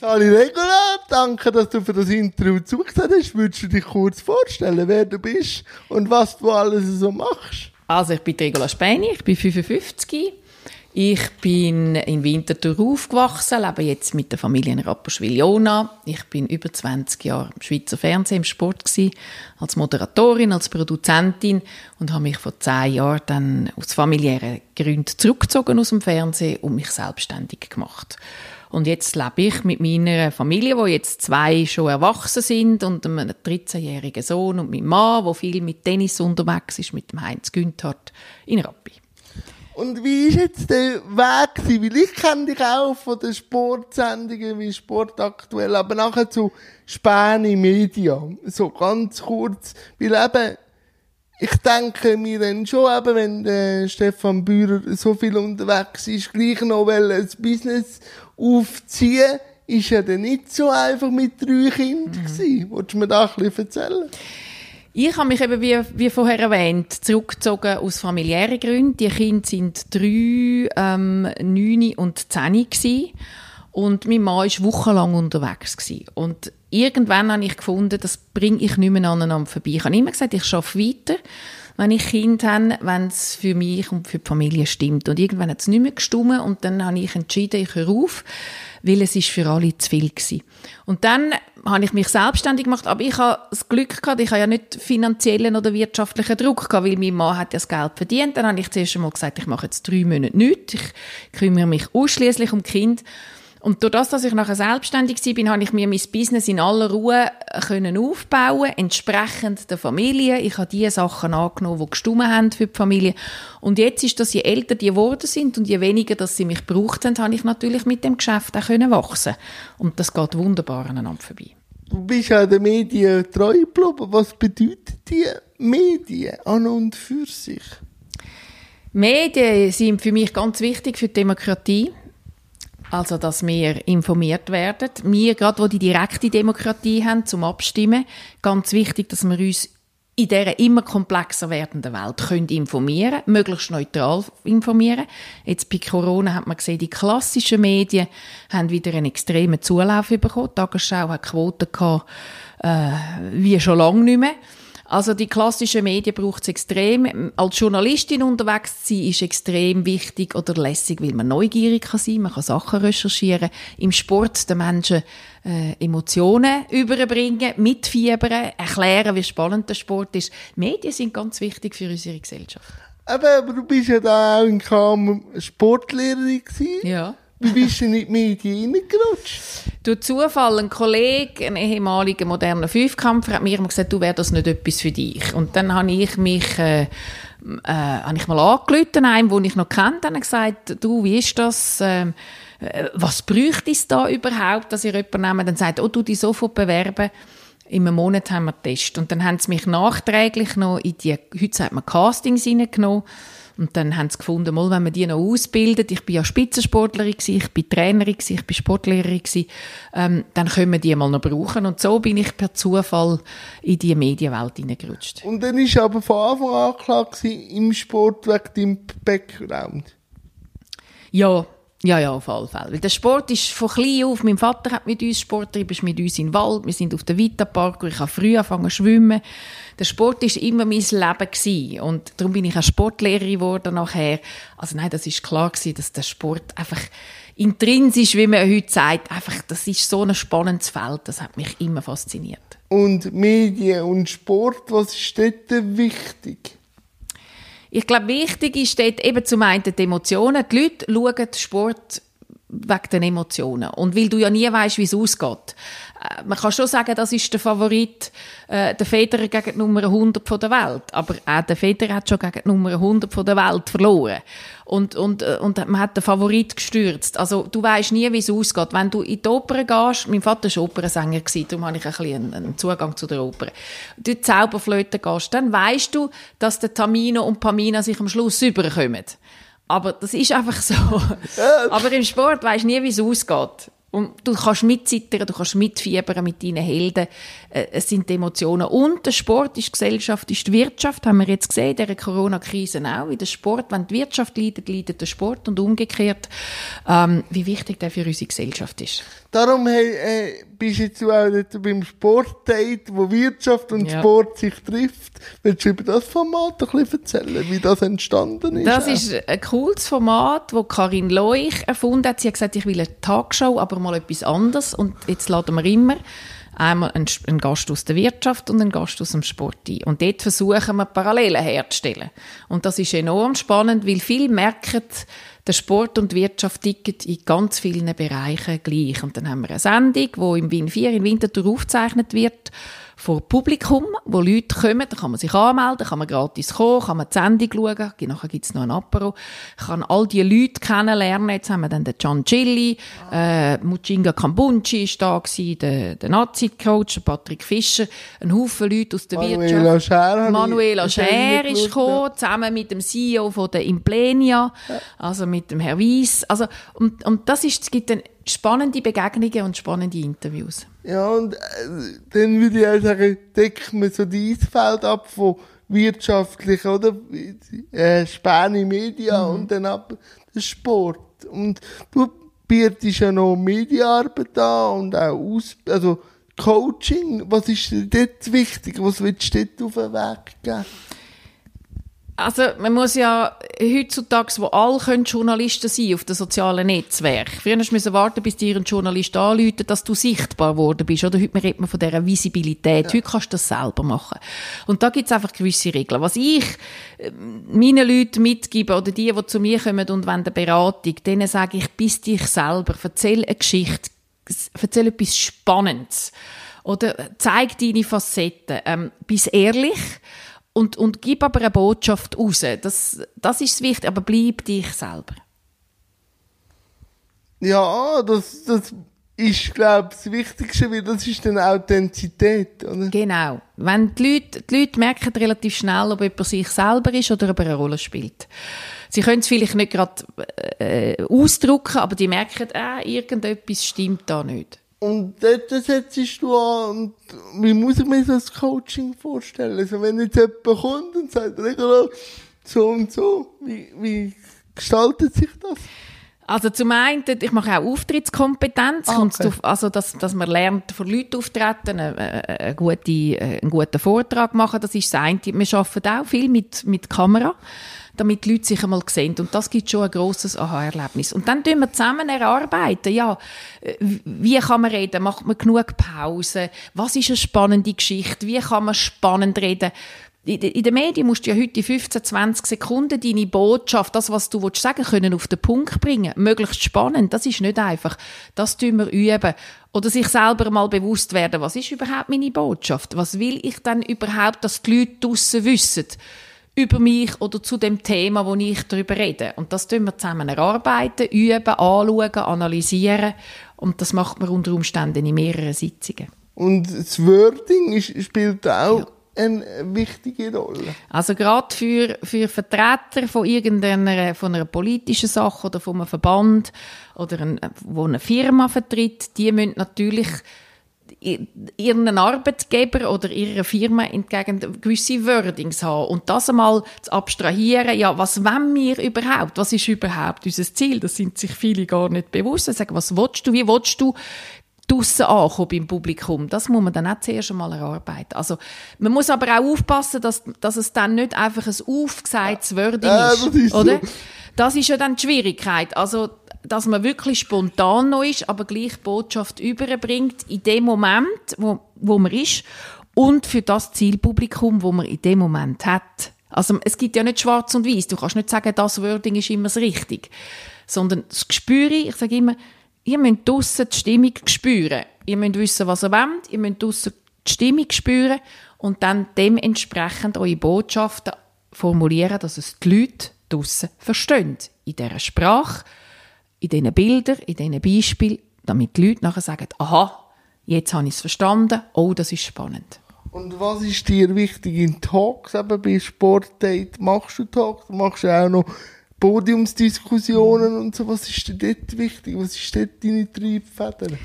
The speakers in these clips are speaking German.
Sali Regula, danke, dass du für das Interview zugesagt hast. Würdest du dich kurz vorstellen, wer du bist und was du alles so machst? Also, ich bin Regula Speini, ich bin 55. Ich bin in Winterthur aufgewachsen, lebe jetzt mit der Familie in Rapperswil-Jona. Ich bin über 20 Jahre im Schweizer Fernsehen im Sport gewesen, als Moderatorin, als Produzentin und habe mich vor zehn Jahren dann aus familiären Gründen zurückgezogen aus dem Fernsehen und mich selbstständig gemacht. Und jetzt lebe ich mit meiner Familie, wo jetzt zwei schon erwachsen sind und einem 13-jährigen Sohn und meinem Mann, der viel mit Tennis unterwegs ist, mit dem Heinz Günthardt in Rappi. Und wie ist jetzt der Weg? Weil ich kenne dich auch von den Sportsendungen wie Sport aktuell, aber nachher zu Späne Media. So ganz kurz. Weil eben, ich denke mir dann schon eben, wenn der Stefan Bührer so viel unterwegs ist, gleich noch ein Business aufziehen, ist ja dann nicht so einfach mit drei Kindern mhm. Wolltest du mir da ein bisschen erzählen? Ich habe mich eben, wie, wie vorher erwähnt, zurückgezogen aus familiären Gründen. Die Kinder sind drei, ähm, neun und zehn gewesen. Und mein Mann war wochenlang unterwegs. Gewesen. Und irgendwann habe ich gefunden, das bringe ich nicht mehr aneinander vorbei. Ich habe immer gesagt, ich arbeite weiter, wenn ich Kinder habe, wenn es für mich und für die Familie stimmt. Und irgendwann hat es nicht mehr gestimmt und dann habe ich entschieden, ich höre auf, weil es ist für alle zu viel gewesen. Und dann habe ich mich selbstständig gemacht, aber ich habe das Glück gehabt, ich habe ja nicht finanziellen oder wirtschaftlichen Druck gehabt, weil mein Mann hat das Geld verdient. Dann habe ich zuerst einmal gesagt, ich mache jetzt drei Monate nichts, ich kümmere mich ausschließlich um Kind. Und durch das, dass ich nachher selbstständig war, habe ich mir mein Business in aller Ruhe können aufbauen, entsprechend der Familie. Ich habe die Sachen angenommen, die gestummen haben für die Familie. Und jetzt ist das, je älter die geworden sind und je weniger, dass sie mich gebraucht haben, habe ich natürlich mit dem Geschäft auch können wachsen. Und das geht wunderbar aneinander vorbei. Du bist ja den Medien treu geblieben. Was bedeutet die Medien an und für sich? Medien sind für mich ganz wichtig für die Demokratie. Also, dass wir informiert werden. Wir, gerade wo die direkte Demokratie haben, zum Abstimmen, ganz wichtig, dass wir uns in dieser immer komplexer werdenden Welt können informieren, möglichst neutral informieren. Jetzt bei Corona hat man gesehen, die klassischen Medien haben wieder einen extremen Zulauf bekommen. Die Tagesschau hat Quoten gehabt, äh, wie schon lange nicht mehr. Also die klassischen Medien braucht es extrem. Als Journalistin unterwegs zu sein, ist extrem wichtig oder lässig, weil man neugierig kann sein, man kann Sachen recherchieren. Im Sport den Menschen äh, Emotionen überbringen, mitfiebern, erklären, wie spannend der Sport ist. Medien sind ganz wichtig für unsere Gesellschaft. Aber, du bist ja da auch in Kam Sportlehrerin gewesen. Ja. Wie bist du in die Medien reingerutscht? Durch Zufall, ein Kollege, ein ehemaliger moderner Fünfkampfer, hat mir immer gesagt, du wärst das nicht etwas für dich. Und dann habe ich mich, äh, äh, habe ich mal angerufen, einem, den ich noch kannte, und gesagt, du, wie ist das, ähm, äh, was bräuchte es da überhaupt, dass ihr jemanden nehmt, dann sagt, oh, du dich sofort bewerben. In einem Monat haben wir Test. Und dann haben sie mich nachträglich noch in die, heute sagt man Castings reingenommen. Und dann haben sie gefunden, mal, wenn man die noch ausbildet, ich bin ja Spitzensportlerin gewesen, ich bin Trainerin gewesen, ich bin Sportlehrerin gewesen, ähm, dann können wir die mal noch brauchen. Und so bin ich per Zufall in die Medienwelt hineingerutscht. Und dann ist aber von Anfang an klar gewesen, im Sport wegen deinem Background? Ja, ja, ja, auf alle Fälle. Weil der Sport ist von klein auf, mein Vater hat mit uns Sport getrieben, ist mit uns den Wald, wir sind auf dem Vita-Park, ich habe früh angefangen zu schwimmen. Der Sport ist immer mein Leben gewesen. und darum bin ich auch Sportlehrerin geworden nachher. Also nein, das ist klar gewesen, dass der Sport einfach intrinsisch, wie man heute sagt, einfach, das ist so ein spannendes Feld, das hat mich immer fasziniert. Und Medien und Sport, was ist dort wichtig? Ich glaube, wichtig ist dort eben zum einen die Emotionen. Die Leute schauen Sport wegen den Emotionen. Und weil du ja nie weißt, wie es ausgeht. Äh, man kann schon sagen, das ist der Favorit, äh, der Federer gegen die Nummer 100 von der Welt. Aber auch der Federer hat schon gegen die Nummer 100 von der Welt verloren. Und, und, äh, und man hat den Favorit gestürzt. Also, du weißt nie, wie es ausgeht. Wenn du in die Oper gehst, mein Vater war Opernsänger, darum habe ich ein bisschen einen, Zugang zu der Oper. Du Zauberflöte gehst, dann weißt du, dass der Tamino und Pamina sich am Schluss überkommen. Aber das ist einfach so. Aber im Sport weisst du nie, wie es ausgeht. Und du kannst mitzittern, du kannst mitfiebern mit deinen Helden. Äh, es sind Emotionen. Und der Sport ist Gesellschaft, ist die Wirtschaft, haben wir jetzt gesehen, in dieser Corona-Krise auch. In der Sport, wenn die Wirtschaft leidet, leidet der Sport und umgekehrt. Ähm, wie wichtig der für unsere Gesellschaft ist. Darum hey, äh, bist du jetzt auch dort beim Sportdate, wo Wirtschaft und Ja. Sport sich trifft. Willst du über das Format ein bisschen erzählen, wie das entstanden ist? Das auch? ist ein cooles Format, das Karin Leuch erfunden hat. Sie hat gesagt, ich will eine Tagshow, aber mal etwas anderes. Und jetzt laden wir immer einmal einen, einen Gast aus der Wirtschaft und einen Gast aus dem Sport ein. Und dort versuchen wir, Parallelen herzustellen. Und das ist enorm spannend, weil viele merken, der Sport und Wirtschaft ticken in ganz vielen Bereichen gleich. Und dann haben wir eine Sendung, die im Wien 4 in Winterthur aufgezeichnet wird, vor Publikum, wo Leute kommen, da kann man sich anmelden, kann man gratis kommen, kann man die Sendung schauen, nachher gibt es noch ein Apero, kann all die Leute kennenlernen, jetzt haben wir dann den Gian Gilli, äh, Muchinga Kambunchi ist da gewesen, der, der Nazi-Coach, Patrick Fischer, ein Haufen Leute aus der Manuela Wirtschaft. Scher Manuela Scher ist gekommen, zusammen mit dem CEO von der Implenia, also mit dem Herr Weiss, also, und, und das ist, es gibt dann spannende Begegnungen und spannende Interviews. Ja, und äh, dann würde ich auch sagen, decken wir so die Eisfeld ab von wirtschaftlich, oder? Äh, Späne Media Mhm. und dann ab der Sport. Und du bietest ja noch Mediaarbeit an und auch aus, also Coaching. Was ist dir dort wichtig? Was willst du dort auf den Weg geben? Also man muss ja heutzutage, wo alle können Journalisten sein auf den sozialen Netzwerken. Früher musst du warten, bis dir ein Journalist anruft, dass du sichtbar geworden bist. Oder heute redet man von dieser Visibilität. Heute kannst du das selber machen. Und da gibt es einfach gewisse Regeln. Was ich äh, meinen Leuten mitgebe, oder die, die zu mir kommen und wollen eine Beratung, denen sage ich, bist dich selber, erzähl eine Geschichte, erzähl etwas Spannendes. Oder zeig deine Facetten. Ähm, bist ehrlich und, und gib aber eine Botschaft raus. Das, das ist wichtig, aber bleib dich selber. Ja, das, das ist, glaube ich, das Wichtigste, weil das ist dann Authentizität, oder? Genau. Wenn die Leute, die Leute merken relativ schnell, ob jemand sich selber ist oder ob er eine Rolle spielt. Sie können es vielleicht nicht gerade äh, ausdrücken, aber die merken, äh, irgendetwas stimmt da nicht. Und dort setzt du an, und wie muss ich mir das Coaching vorstellen? Also wenn jetzt jemand kommt und sagt, so und so, wie, wie gestaltet sich das? Also zum einen, ich mache auch Auftrittskompetenz, Ah, okay. also dass, dass man lernt, vor Leuten auftreten, äh, äh, einen, gute, äh, einen guten Vortrag machen, das ist das eine. Wir arbeiten auch viel mit, mit Kamera, damit die Leute sich einmal sehen und das gibt schon ein grosses Aha-Erlebnis. Und dann tun wir zusammen erarbeiten, ja, wie kann man reden, macht man genug Pause, was ist eine spannende Geschichte, wie kann man spannend reden, in de- in den Medien musst du ja heute in 15, 20 Sekunden deine Botschaft, das, was du willst sagen können, auf den Punkt bringen. Möglichst spannend. Das ist nicht einfach. Das tun wir üben. Oder sich selber mal bewusst werden, was ist überhaupt meine Botschaft? Was will ich denn überhaupt, dass die Leute draussen wissen? Über mich oder zu dem Thema, wo ich darüber rede. Und das tun wir zusammen erarbeiten, üben, anschauen, analysieren. Und das macht man unter Umständen in mehreren Sitzungen. Und das Wording ist, spielt auch eine wichtige Rolle. Also gerade für, für Vertreter von irgendeiner von einer politischen Sache oder von einem Verband oder ein, wo eine Firma vertritt, die müssen natürlich ihren Arbeitgeber oder ihrer Firma entgegen gewisse Wordings haben. Und das einmal zu abstrahieren, ja, was wollen wir überhaupt? Was ist überhaupt unser Ziel? Das sind sich viele gar nicht bewusst. Sie sagen, was willst du? Wie willst du draussen ankommen beim Publikum. Das muss man dann auch zuerst einmal erarbeiten. Also, man muss aber auch aufpassen, dass, dass es dann nicht einfach ein aufgesagtes Wording Ja, ist. das ist so. Das ist ja dann die Schwierigkeit. Also, dass man wirklich spontan noch ist, aber gleich Botschaft überbringt in dem Moment, wo, wo man ist und für das Zielpublikum, wo man in dem Moment hat. Also, es gibt ja nicht schwarz und weiß. Du kannst nicht sagen, das Wording ist immer das Richtige. Sondern das Gespür, ich sage immer, ihr müsst draussen die Stimmung spüren. Ihr müsst wissen, was ihr wollt. Ihr müsst draussen die Stimmung spüren und dann dementsprechend eure Botschaften formulieren, dass es die Leute draussen verstehen. In dieser Sprache, in diesen Bildern, in diesen Beispielen, damit die Leute nachher sagen, aha, jetzt habe ich es verstanden, oh, das ist spannend. Und was ist dir wichtig in Talks, eben bei Sportdate? Machst du Talks? Machst du auch noch Podiumsdiskussionen und so. Was ist denn dort wichtig? Was ist dort deine Triebfeder?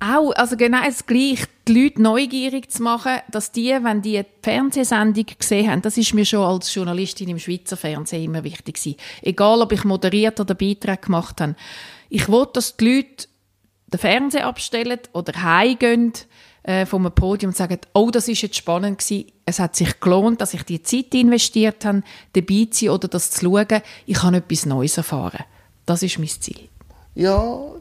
Auch, also genau das Gleiche, die Leute neugierig zu machen, dass die, wenn die die Fernsehsendung gesehen haben, das ist mir schon als Journalistin im Schweizer Fernsehen immer wichtig gewesen. Egal, ob ich moderiert oder Beitrag gemacht habe. Ich wollte, dass die Leute den Fernseher abstellen oder heimgehen äh, vom Podium und sagen, oh, das ist jetzt spannend gewesen. Es hat sich gelohnt, dass ich die Zeit investiert habe, dabei zu sein oder das zu schauen. Ich habe etwas Neues erfahren. Das ist mein Ziel. Ja,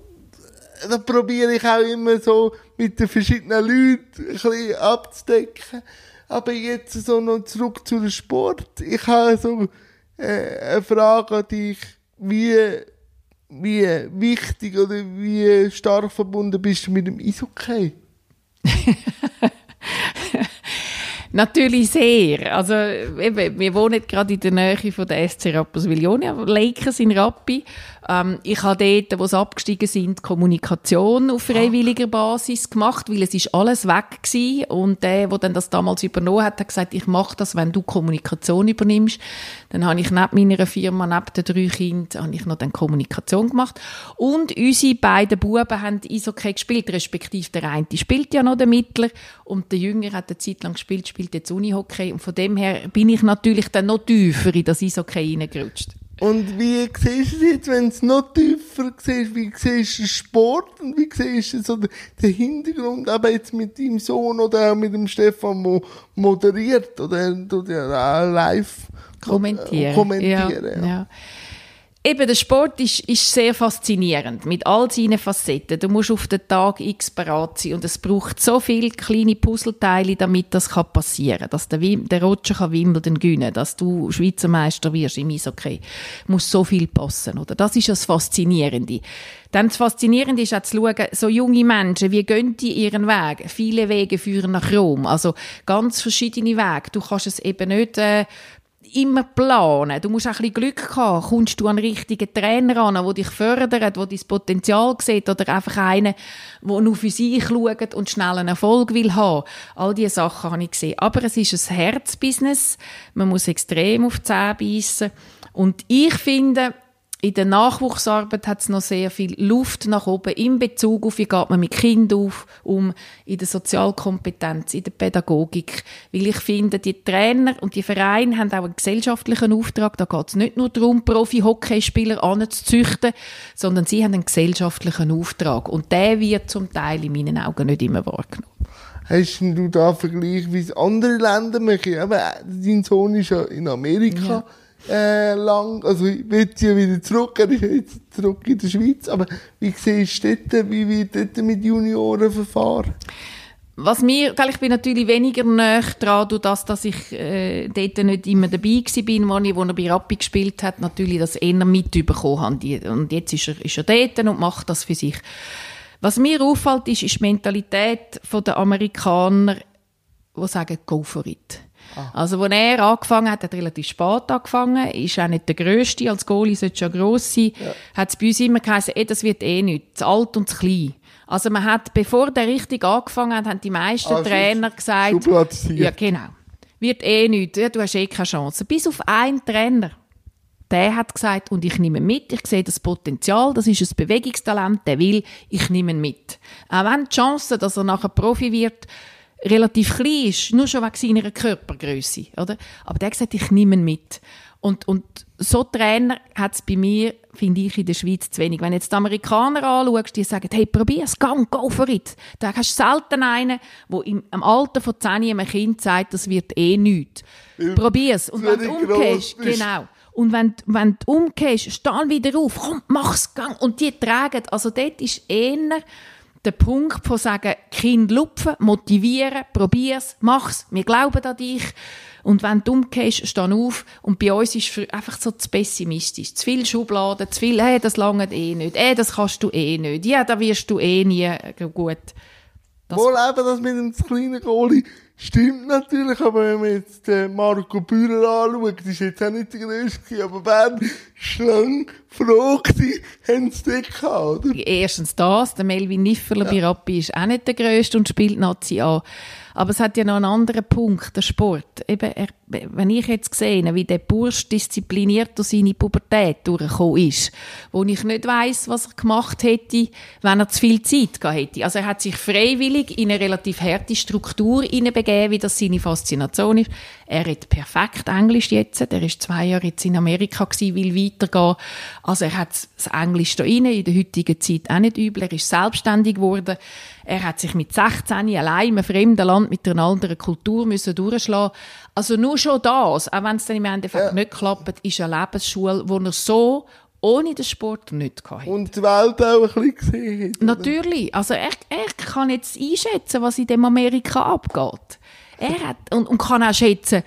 da probiere ich auch immer so mit den verschiedenen Leuten ein bisschen abzudecken. Aber jetzt so noch zurück zu dem Sport. Ich habe so äh, eine Frage an dich, wie, wie wichtig oder wie stark verbunden bist du mit dem Eishockey? Natürlich sehr. Also, wir wohnen gerade in der Nähe von der SC Rapperswil-Jona, Lakers in Rappi. Ähm, ich habe dort, wo sie abgestiegen sind, Kommunikation auf freiwilliger Basis gemacht, weil es ist alles weg gewesen. Und der, der dann das damals übernommen hat, hat gesagt, ich mache das, wenn du Kommunikation übernimmst. Dann habe ich neben meiner Firma, neben den drei Kindern, habe ich noch dann Kommunikation gemacht. Und unsere beiden Buben haben Eishockey gespielt, respektive der eine spielt ja noch, der Mittler, und der Jünger hat eine Zeit lang gespielt, spielt jetzt Unihockey. Und von dem her bin ich natürlich dann noch tiefer in das Eishockey reingerutscht. Und wie siehst du es jetzt, wenn es noch tiefer siehst, wie siehst du Sport und wie siehst du so den Hintergrund, aber jetzt mit deinem Sohn oder auch mit dem Stefan, der moderiert oder der live kommentieren. kommentieren ja, ja. Eben, der Sport ist, ist sehr faszinierend, mit all seinen Facetten. Du musst auf den Tag X bereit sein und es braucht so viele kleine Puzzleteile, damit das passieren kann. Dass der, der Roger kann Wimbledon gewinnen dass du Schweizer Meister wirst im Eishockey. Muss so viel passen, oder? Das ist das Faszinierende. Dann das Faszinierende ist auch zu schauen, so junge Menschen, wie gehen die ihren Weg? Viele Wege führen nach Rom. Also ganz verschiedene Wege. Du kannst es eben nicht... Äh, immer planen. Du musst auch ein bisschen Glück haben. Kommst du an einen richtigen Trainer an, der dich fördert, der dein Potenzial sieht oder einfach einen, der nur für sich schaut und schnell einen Erfolg will haben. All diese Sachen habe ich gesehen. Aber es ist ein Herzbusiness. Man muss extrem auf die Zähne beißen. Und ich finde, in der Nachwuchsarbeit hat es noch sehr viel Luft nach oben in Bezug auf, wie geht man mit Kindern auf, um, in der Sozialkompetenz, in der Pädagogik. Weil ich finde, die Trainer und die Vereine haben auch einen gesellschaftlichen Auftrag. Da geht es nicht nur darum, Profi-Hockeyspieler anzuzüchten, sondern sie haben einen gesellschaftlichen Auftrag. Und der wird zum Teil in meinen Augen nicht immer wahrgenommen. Hast du da Vergleich, wie es andere Länder machen? Aber dein Sohn ist ja in Amerika. Ja äh, lang, also ich will ja wieder zurück, er ist jetzt zurück in der Schweiz, aber wie siehst du dort, wie wird dort mit Junioren verfahren? Was mir, ich bin natürlich weniger näher dran, das, dass ich äh, dort nicht immer dabei war, wo, ich, wo er bei Rappi gespielt hat, natürlich das eher mitbekommen habe. Und jetzt ist er, ist er dort und macht das für sich. Was mir auffällt, ist, ist die Mentalität der Amerikaner, die sagen, go for it. Ah. Also, als er angefangen hat, hat er relativ spät angefangen, ist auch nicht der Grösste, als Goalie sollte schon gross sein, ja. hat es bei uns immer geheißen, eh, das wird eh nichts, zu alt und zu klein. Also man hat, bevor der richtig angefangen hat, haben die meisten also Trainer gesagt, ja genau, wird eh nichts, ja, du hast eh keine Chance. Bis auf einen Trainer, der hat gesagt, und ich nehme mit, ich sehe das Potenzial, das ist ein Bewegungstalent, der will, ich nehme mit. Auch wenn die Chance, dass er nachher Profi wird, relativ klein ist, nur schon wegen seiner Körpergröße, oder? Aber der hat gesagt, ich nehme ihn mit. Und, und so Trainer hat es bei mir, finde ich, in der Schweiz zu wenig. Wenn du jetzt die Amerikaner anschaust, die sagen, hey, probier's, gang, go for it. Da hast du selten einen, der im, im Alter von 10 einem Kind sagt, das wird eh nichts. Probier's. Und wenn du umgehst, genau. Und wenn, wenn du umgehst, steh wieder auf, komm, mach's, gang. Und die tragen, also dort ist eher der Punkt von sagen, Kind lupfen, motivieren, probier's, mach's, wir glauben an dich. Und wenn du umgehst, steh auf. Und bei uns ist es einfach so zu pessimistisch. Zu viel Schubladen, zu viel, hey, das langt eh nicht, hey, das kannst du eh nicht, ja, da wirst du eh nie gut. Das Wohl eben das mit dem kleinen Goalie stimmt natürlich, aber wenn man jetzt den Marco Bühler anschaut, ist jetzt auch nicht der grösste, aber Bern ist lang froh gewesen, haben sie den gehabt, oder? Erstens das, der Melvin Nifferler ja. bei Rappi ist auch nicht der grösste und spielt Nazi an. Aber es hat ja noch einen anderen Punkt, der Sport. Eben, er, wenn ich jetzt sehe, wie der Bursch diszipliniert durch seine Pubertät durchgekommen ist, wo ich nicht weiß, was er gemacht hätte, wenn er zu viel Zeit gehabt hätte. Also er hat sich freiwillig in eine relativ harte Struktur hineinbegeben, wie das seine Faszination ist. Er redet perfekt Englisch jetzt. Er ist zwei Jahre jetzt in Amerika gewesen, will weitergehen. Also er hat das Englisch da rein, in der heutigen Zeit auch nicht übel. Er ist selbstständig geworden. Er hat sich mit 16 allein in einem fremden Land mit einer anderen Kultur müssen durchschlagen. Also nur schon das, auch wenn es dann im Endeffekt ja. nicht klappt, ist eine Lebensschule, wo er so ohne den Sport nicht gehabt Und die Welt auch ein bisschen gesehen. Natürlich. Also er, er kann jetzt einschätzen, was in dem Amerika abgeht. Er hat, und, und kann auch schätzen,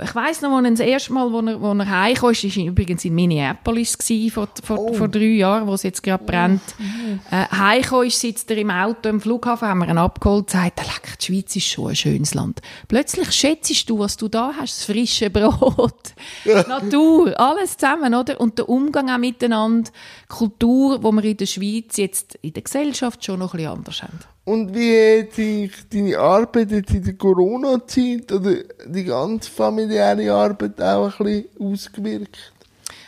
ich weiss noch, als das erste Mal, wo er, wo er heimkam, ist, war übrigens in Minneapolis gewesen, vor, vor, oh. vor drei Jahren, wo es jetzt gerade brennt. Oh. Äh, heimkam ist, sitzt er im Auto im Flughafen, haben wir ihn abgeholt, und sagt, leck, die Schweiz ist schon ein schönes Land. Plötzlich schätzt du, was du da hast, das frische Brot, Natur, alles zusammen, oder? Und der Umgang auch miteinander, Kultur, wo wir in der Schweiz jetzt in der Gesellschaft schon noch ein bisschen anders haben. Und wie hat sich deine Arbeit jetzt in der Corona-Zeit oder die ganze familiäre Arbeit auch ein bisschen ausgewirkt?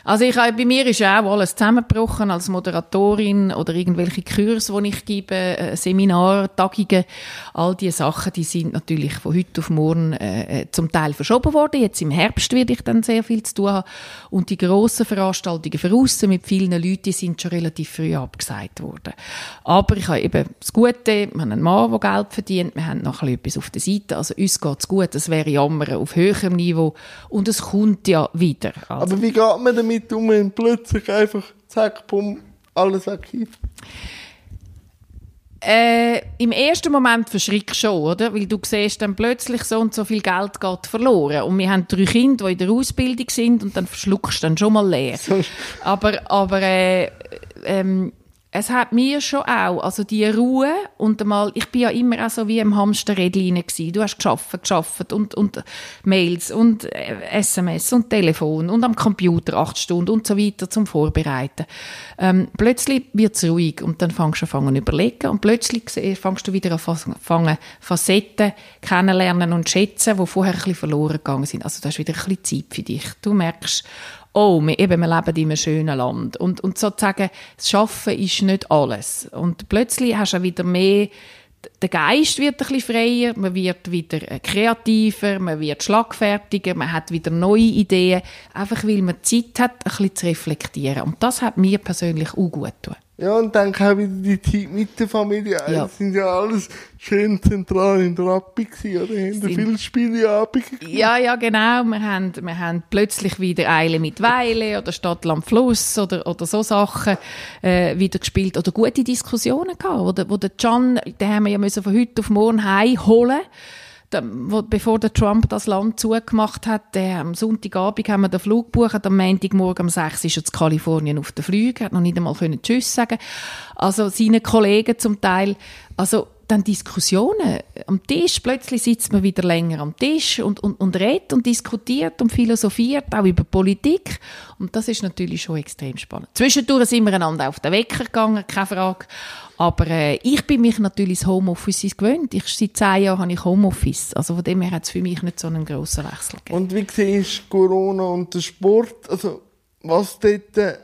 Also ich, bei mir ist auch alles zusammengebrochen als Moderatorin oder irgendwelche Kurse, die ich gebe, äh, Seminar, Tagungen, all diese Sachen, die sind natürlich von heute auf morgen äh, äh, zum Teil verschoben worden. Jetzt im Herbst werde ich dann sehr viel zu tun haben. Und die grossen Veranstaltungen aussen mit vielen Leuten, die sind schon relativ früh abgesagt worden. Aber ich habe eben das Gute, wir haben einen Mann, der Geld verdient, wir haben noch etwas auf der Seite, also uns geht es gut, das wäre Jammer auf höherem Niveau und es kommt ja wieder. Also. Aber wie geht man damit damit um, wenn plötzlich einfach zack, bumm, alles archiv? Äh, Im ersten Moment verschrickst du schon, oder? Weil du siehst dann plötzlich so und so viel Geld geht verloren. Und wir haben drei Kinder, die in der Ausbildung sind und dann verschluckst du dann schon mal leer. aber aber äh, ähm, es hat mir schon auch, also die Ruhe und einmal, ich bin ja immer auch so wie im Hamsterrädchen gewesen. Du hast geschafft, geschafft und, und Mails und SMS äh, und Telefon und am Computer acht Stunden und so weiter zum Vorbereiten. Ähm, plötzlich wird es ruhig und dann fängst du an zu überlegen und plötzlich fängst du wieder an Facetten kennenlernen und schätzen, die vorher ein bisschen verloren gegangen sind. Also das ist wieder ein bisschen Zeit für dich. Du merkst, oh, wir, eben, wir leben in einem schönen Land. Und, und sozusagen, das Schaffen ist nicht alles. Und plötzlich hast du wieder mehr, der Geist wird ein bisschen freier, man wird wieder äh, kreativer, man wird schlagfertiger, man hat wieder neue Ideen, einfach weil man Zeit hat, ein bisschen zu reflektieren. Und das hat mir persönlich auch gut getan. Ja, und dann auch wieder die Zeit mit der Familie. Ja. Das sind ja alles schön zentral in der Rappi gewesen, oder? Haben sind... viele Spiele Ja, ja, genau. Wir haben, wir haben plötzlich wieder Eile mit Weile oder Stadtland Fluss oder, oder so Sachen äh, wieder gespielt oder gute Diskussionen gehabt, wo der, wo der Can, den haben wir ja müssen von heute auf morgen heimholen wo, bevor der Trump das Land zugemacht hat, der, am Sonntagabend haben wir den Flug gebucht, am Montagmorgen um 6 ist er zu Kalifornien auf der Flüge, hat noch nicht einmal können Tschüss sagen. Also seine Kollegen zum Teil, also dann Diskussionen. Am Tisch, plötzlich sitzt man wieder länger am Tisch und, und, und redet und diskutiert und philosophiert, auch über Politik. Und das ist natürlich schon extrem spannend. Zwischendurch sind wir einander auf den Wecker gegangen, keine Frage. Aber äh, ich bin mich natürlich das Homeoffice gewöhnt. Ich, seit zehn Jahren habe ich Homeoffice. Also von dem her hat es für mich nicht so einen grossen Wechsel gegeben. Und wie siehst du Corona und der Sport? Also was dort äh,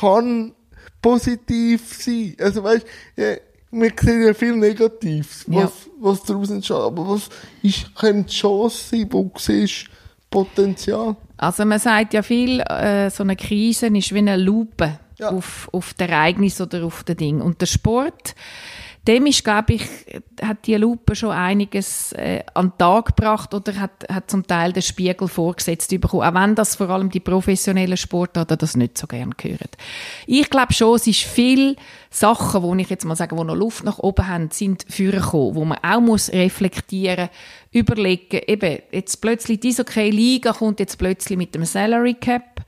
kann positiv sein? Also weißt, ja, wir sehen ja viel Negatives, was, ja. was daraus entsteht. Aber was ist, könnte die Chance sein, wo du siehst, Potenzial? Also man sagt ja viel, äh, so eine Krise ist wie eine Lupe ja. auf, auf das Ereignis oder auf das Ding. Und der Sport, dem ist, glaube ich, hat die Lupe schon einiges äh, an den Tag gebracht oder hat, hat zum Teil den Spiegel vorgesetzt bekommen, auch wenn das vor allem die professionellen Sportler das nicht so gern hören. Ich glaube schon, es ist viel Sachen, wo ich jetzt mal sage, wo noch Luft nach oben haben, sind vorgekommen, wo man auch muss reflektieren, überlegen, eben, jetzt plötzlich diese okay Liga kommt jetzt plötzlich mit dem Salary Cap,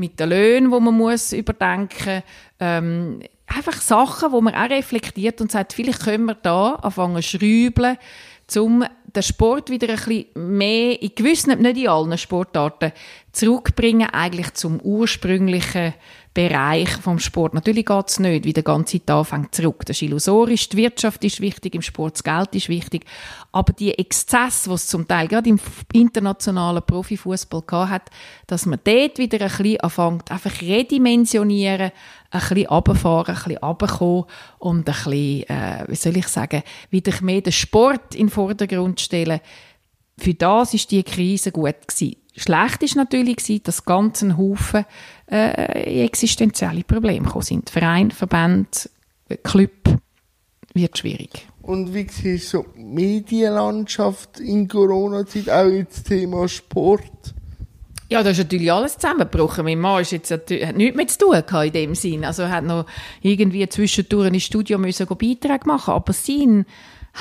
mit den Löhnen, wo man muss überdenken, ähm, einfach Sachen, wo man auch reflektiert und sagt, vielleicht können wir da anfangen zu schrauben, um den Sport wieder ein bisschen mehr, in gewissen, nicht in allen Sportarten, zurückbringen, eigentlich zum ursprünglichen Bereich vom Sport. Natürlich geht es nicht, wie der ganze Tag fängt zurück. Das ist illusorisch, die Wirtschaft ist wichtig, im Sport das Geld ist wichtig, aber die Exzesse, die es zum Teil gerade im internationalen Profifußball hat, dass man dort wieder ein bisschen anfängt, einfach redimensionieren, ein bisschen runterfahren, ein bisschen runterkommen und ein bisschen, äh, wie soll ich sagen, wieder mehr den Sport in den Vordergrund stellen. Für das ist die Krise gut gewesen. Schlecht ist natürlich, dass ganz ein Haufen äh, existenzielle Probleme gekommen sind. Verein, Verband, Club, wird schwierig. Und wie siehst du die Medienlandschaft in Corona-Zeit, auch jetzt Thema Sport? Ja, da ist natürlich alles zusammengebrochen. Mein Mann ist jetzt, hat nichts mehr zu tun in dem Sinn. Also er hat noch irgendwie zwischendurch ins Studio müssen Beiträge machen, aber sein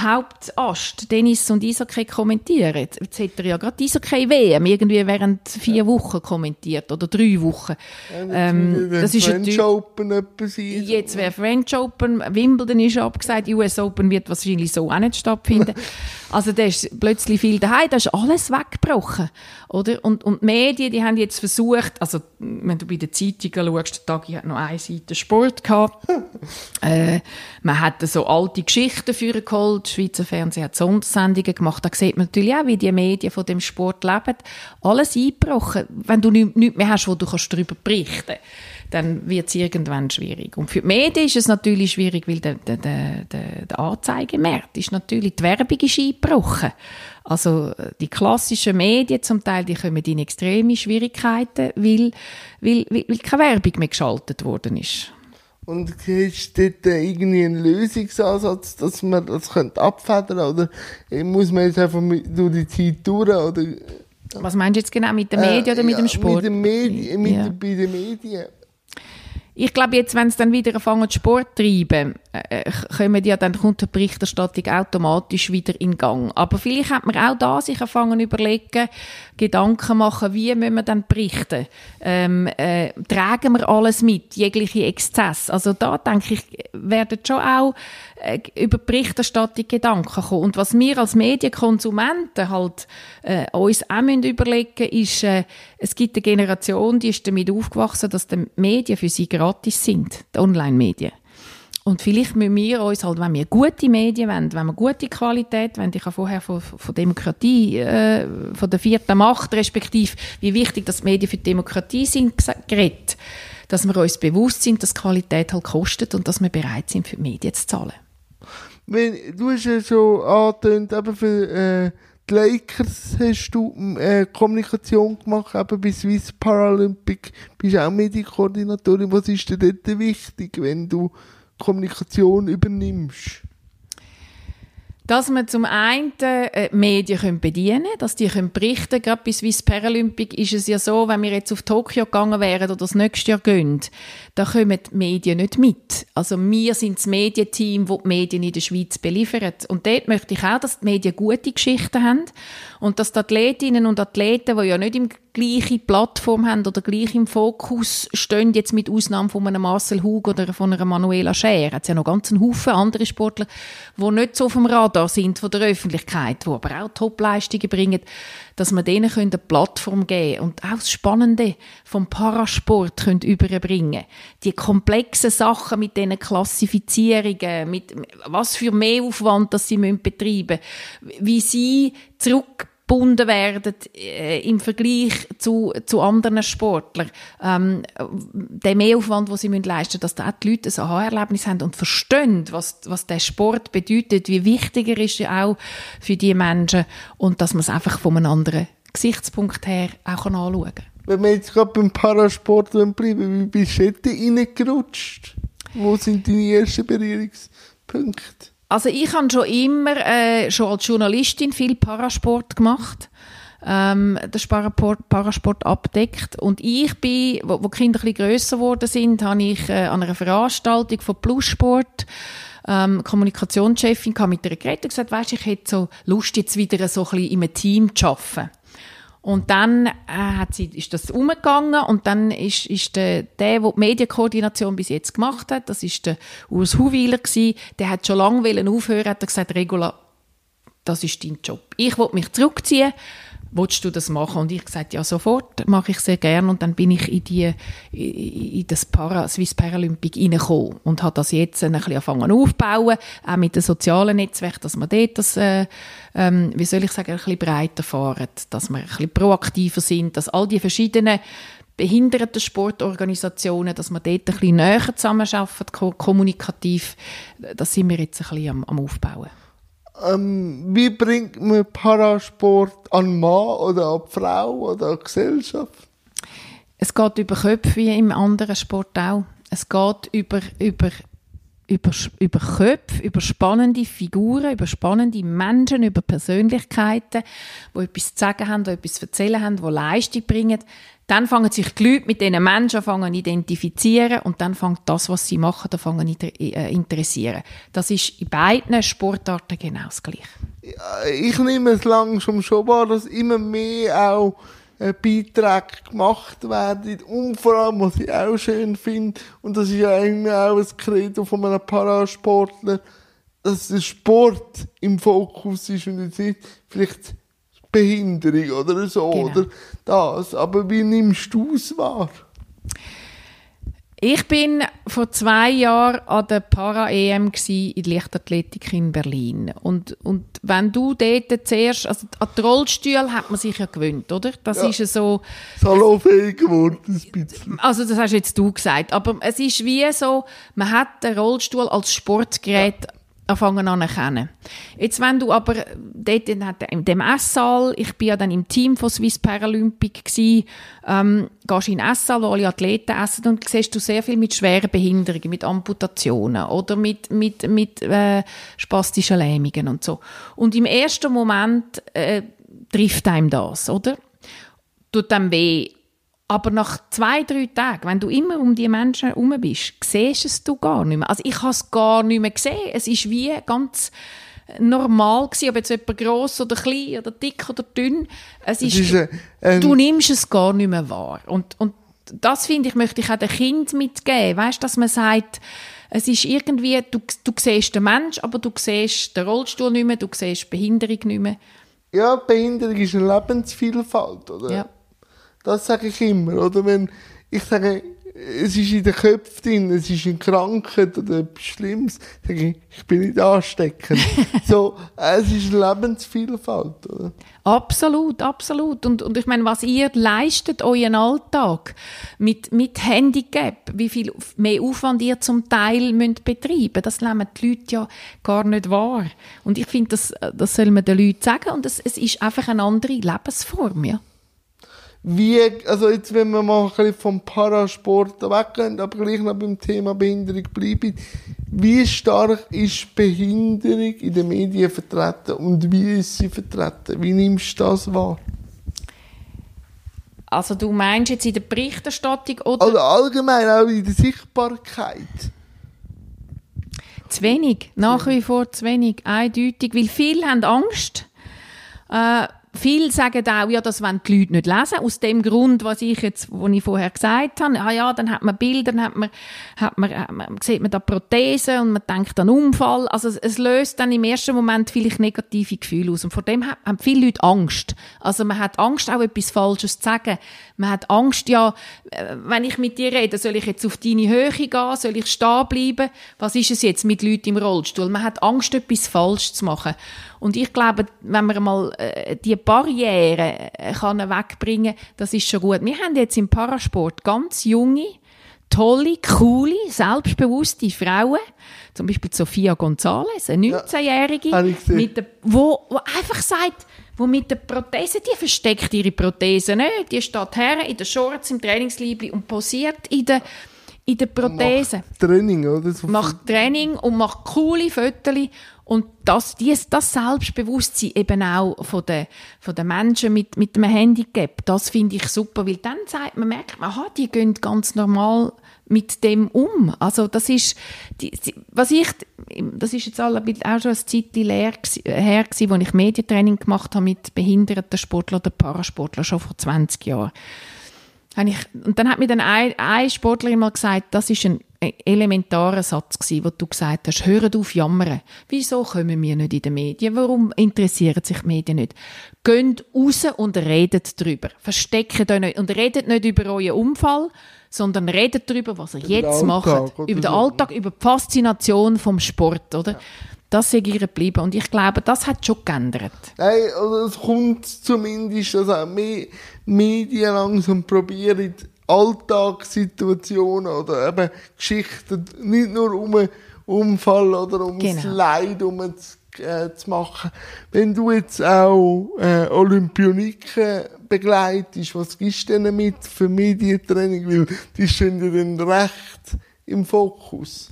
Hauptast Dennis und Isokay kommentieren. Jetzt hat er ja gerade Isokay WM irgendwie während vier Wochen kommentiert oder drei Wochen. Ja, ähm, das ist French Open Jetzt wäre French Open, Wimbledon ist abgesagt, US Open wird wahrscheinlich so auch nicht stattfinden. also da ist plötzlich viel daheim, da ist alles weggebrochen, oder? Und, und die Medien, die haben jetzt versucht, also wenn du bei den Zeitungen schaust, der Tag hat noch eine Seite Sport gehabt. äh, man hat so alte Geschichten für geholt Gold, Schweizer Fernsehen hat Sondersendungen gemacht. Da sieht man natürlich auch, wie die Medien von dem Sport leben. Alles eingebrochen. Wenn du nichts mehr hast, wo du kannst darüber berichten kannst, dann wird es irgendwann schwierig. Und für die Medien ist es natürlich schwierig, weil der, der, der, der Anzeigemarkt ist natürlich, die Werbung ist eingebrochen. Also die klassischen Medien zum Teil, die kommen in extreme Schwierigkeiten, weil, weil, weil, weil keine Werbung mehr geschaltet worden ist. Und hast du dort irgendwie einen Lösungsansatz, dass man das könnte abfedern oder muss man jetzt einfach mit, durch die Zeit durch? Oder? Was meinst du jetzt genau, mit den Medien äh, oder mit ja, dem Sport? Mit den Medien, mit, ja. bei den Medien. Ich glaube, jetzt, wenn es dann wieder anfangen, Sport zu treiben, äh, äh kommen ja, dann kommt die Berichterstattung automatisch wieder in Gang. Aber vielleicht hat man auch da sich anfangen überlegen, Gedanken machen, wie müssen wir dann berichten? Ähm, äh, tragen wir alles mit, jegliche Exzess? Also da denke ich, werden schon auch äh, über Berichterstattung Gedanken kommen. Und was wir als Medienkonsumenten halt äh, uns auch müssen überlegen ist, äh, es gibt eine Generation, die ist damit aufgewachsen, dass die Medien für sie gratis sind, die Online-Medien. Und vielleicht müssen wir uns halt, wenn wir gute Medien wollen, wenn wir gute Qualität wollen, ich habe vorher von, von Demokratie, äh, von der vierten Macht, respektive wie wichtig dass Medien für die Demokratie sind, geredet, dass wir uns bewusst sind, dass Qualität halt kostet und dass wir bereit sind, für die Medien zu zahlen. Wenn, du hast ja schon angetönt, eben für äh, die Lakers hast du äh, Kommunikation gemacht, eben bei Swiss Paralympic, bist auch Medienkoordinatorin. Was ist dir dort wichtig, wenn du Kommunikation übernimmst? dass man zum einen äh, Medien bedienen können, dass die berichten können. Gerade bei Swiss Paralympic ist es ja so, wenn wir jetzt auf Tokio gegangen wären oder das nächste Jahr gehen, da kommen die Medien nicht mit. Also wir sind das Medienteam, das die Medien in der Schweiz beliefert. Und dort möchte ich auch, dass die Medien gute Geschichten haben und dass die Athletinnen und Athleten, die ja nicht im gleiche Plattform haben oder gleich im Fokus stehen, jetzt mit Ausnahme von einem Marcel Hug oder von einer Manuela Scher, es ja noch ganz einen Haufen andere Sportler, die nicht so auf dem Radar sind von der Öffentlichkeit, die aber auch Topleistungen bringen, dass man denen eine Plattform geben und auch das Spannende vom Parasport können überbringen. Die komplexen Sachen mit diesen Klassifizierungen, mit was für Mehraufwand das sie betreiben müssen, wie sie zurück gebunden werden äh, im Vergleich zu, zu anderen Sportlern. Ähm, der Mehraufwand, den sie leisten müssen, dass da auch die Leute ein Aha-Erlebnis haben und verstehen, was, was der Sport bedeutet, wie wichtig er ist auch für die Menschen und dass man es einfach von einem anderen Gesichtspunkt her auch anschauen kann. Wenn wir jetzt gerade beim Parasport bleiben, wie bist du da reingerutscht? Wo sind deine ersten Berührungspunkte? Also ich habe schon immer, äh, schon als Journalistin viel Parasport gemacht. Ähm, den Parasport, Parasport abdeckt. Und ich bin, wo, wo die Kinder ein bisschen grösser geworden sind, habe ich äh, an einer Veranstaltung von Plussport ähm, Kommunikationschefin mit der geredet und gesagt, weißt, ich hätte so Lust, jetzt wieder so ein bisschen in einem Team zu arbeiten. Und dann äh, hat sie, ist das umgegangen und dann ist, ist der, der, der die Medienkoordination bis jetzt gemacht hat, das ist der Urs Huwiler gewesen, der hat schon lange aufhören, hat er gesagt, Regula, das ist dein Job. Ich will mich zurückziehen, willst du das machen? Und ich gesagt, ja, sofort, mache ich sehr gerne. Und dann bin ich in, die, in das Para, Swiss Paralympic reingekommen und habe das jetzt ein bisschen angefangen aufzubauen, auch mit den sozialen Netzwerken, dass man dort das, äh, ähm, wie soll ich sagen, ein bisschen breiter fahren, dass wir ein bisschen proaktiver sind, dass all die verschiedenen Behindertensportorganisationen, dass wir dort ein bisschen näher zusammenarbeiten, kommunikativ, das sind wir jetzt ein bisschen am, am Aufbauen. Ähm, wie bringt man Parasport an Mann oder an Frau oder an Gesellschaft? Es geht über Köpfe wie im anderen Sport auch. Es geht über, über, über, über Köpfe, über spannende Figuren, über spannende Menschen, über Persönlichkeiten, die etwas zu sagen haben, die etwas zu erzählen haben, die Leistung bringen. Dann fangen sich die Leute mit diesen Menschen an identifizieren und dann fängt das, was sie machen, an äh, interessieren. Das ist in beiden Sportarten genau das Gleiche. Ich nehme es langsam schon wahr, dass immer mehr auch äh, Beiträge gemacht werden. Und vor allem, was ich auch schön finde, und das ist ja eigentlich auch ein Credo von einem Parasportler, dass der Sport im Fokus ist und jetzt nicht vielleicht Behinderung oder so genau. oder das. Aber wie nimmst du es wahr? Ich bin vor zwei Jahren an der Para-EM in Leichtathletik in Berlin. Und, und wenn du dort zuerst, also an die Rollstühle hat man sich ja gewöhnt, oder? Das ja. ist so... Salonfähig geworden, ein bisschen. Also das hast jetzt du gesagt. Aber es ist wie so, man hat den Rollstuhl als Sportgerät ja anfangen an kennen. Jetzt, wenn du aber dort in dem Esssaal, ich bin ja dann im Team von Swiss Paralympic gsi, ähm, gehst in den Esssaal, wo alle Athleten essen und siehst du sehr viel mit schweren Behinderungen, mit Amputationen oder mit, mit, mit äh, spastischen Lähmungen und so. Und im ersten Moment äh, trifft einem das, oder? Tut einem weh. Aber nach zwei, drei Tagen, wenn du immer um die Menschen herum bist, siehst es du gar nicht mehr. Also ich habe es gar nicht mehr gesehen. Es ist wie ganz normal gewesen, ob jetzt jemand gross oder klein oder dick oder dünn. Es ist, ist äh, ähm, du nimmst es gar nicht mehr wahr. Und, und das finde ich, möchte ich auch den Kind mitgeben. Weißt, dass man sagt, es ist irgendwie, du, du siehst den Mensch, aber du siehst den Rollstuhl nicht mehr, du siehst Behinderung nicht mehr. Ja, Behinderung ist eine Lebensvielfalt, oder? Ja. Das sage ich immer, oder? Wenn ich sage, es ist in den Köpfen drin, es ist in Krankheit oder etwas Schlimmes, sage ich, ich bin nicht ansteckend. so, es ist Lebensvielfalt, oder? Absolut, absolut. Und, und ich meine, was ihr leistet, euren Alltag mit, mit Handicap, wie viel mehr Aufwand ihr zum Teil müsst betreiben das nehmen die Leute ja gar nicht wahr. Und ich finde, das, das soll man den Leuten sagen und es, es ist einfach eine andere Lebensform, ja wie, also jetzt, wenn wir mal ein bisschen vom Parasport weggehen, aber gleich noch beim Thema Behinderung bleiben, wie stark ist Behinderung in den Medien vertreten und wie ist sie vertreten? Wie nimmst du das wahr? Also du meinst jetzt in der Berichterstattung oder? Oder allgemein auch in der Sichtbarkeit? Zu wenig, nach wie vor zu wenig, eindeutig, weil viele haben Angst, äh, Viele sagen auch, ja, das wollen die Leute nicht lesen, aus dem Grund, was ich jetzt, was ich vorher gesagt habe. Ah ja, dann hat man Bilder, dann hat man, hat man, hat man, sieht man da Prothesen und man denkt an Unfall. Also es, es, löst dann im ersten Moment vielleicht negative Gefühle aus. Und vor dem haben viele Leute Angst. Also man hat Angst, auch etwas Falsches zu sagen. Man hat Angst, ja, äh, wenn ich mit dir rede, soll ich jetzt auf deine Höhe gehen, soll ich stehen bleiben? Was ist es jetzt mit Leuten im Rollstuhl? Man hat Angst, etwas falsch zu machen. Und ich glaube, wenn man mal äh, die Barrieren äh, kann wegbringen kann, das ist schon gut. Wir haben jetzt im Parasport ganz junge, tolle, coole, selbstbewusste Frauen, zum Beispiel Sophia González, eine 19-Jährige, ja, mit wo, wo einfach sagt, wo mit der Prothese, die versteckt ihre Prothese nicht, die steht her in den Shorts, im Trainingsliebli und posiert in der in der Prothese. Macht Training, oder? Macht Training und macht coole Fotos und das, dies, das Selbstbewusstsein eben auch von den, von den Menschen mit, mit einem Handicap, das finde ich super, weil dann sagt man, merkt man, aha, die gehen ganz normal mit dem um. Also das ist, die, was ich, das ist jetzt auch schon eine Zeit leer, her wo ich Medientraining gemacht habe mit behinderten Sportlern oder Parasportlern, schon vor 20 Jahren. Habe ich, und dann hat mir dann ein, ein Sportlerin mal gesagt, das ist ein elementarer Satz gewesen, wo du gesagt hast, hört auf jammern. Wieso kommen wir nicht in den Medien? Warum interessieren sich die Medien nicht? Geht raus und redet darüber. Versteckt euch nicht und redet nicht über euren Unfall, sondern redet darüber, was ihr Über jetzt macht. Über den. Alltag, über die Faszination vom Sport, oder? Das sei ihr geblieben. Und ich glaube, das hat schon geändert. Nein, also es kommt zumindest, dass auch mehr Medien langsam probieren, Alltagssituationen oder eben Geschichten nicht nur um einen Unfall oder um das Genau. Leid um zu, äh, zu machen. Wenn du jetzt auch äh, Olympioniken begleitest, was gibst du denen mit für Medientraining? Weil die stehen ja dann recht im Fokus.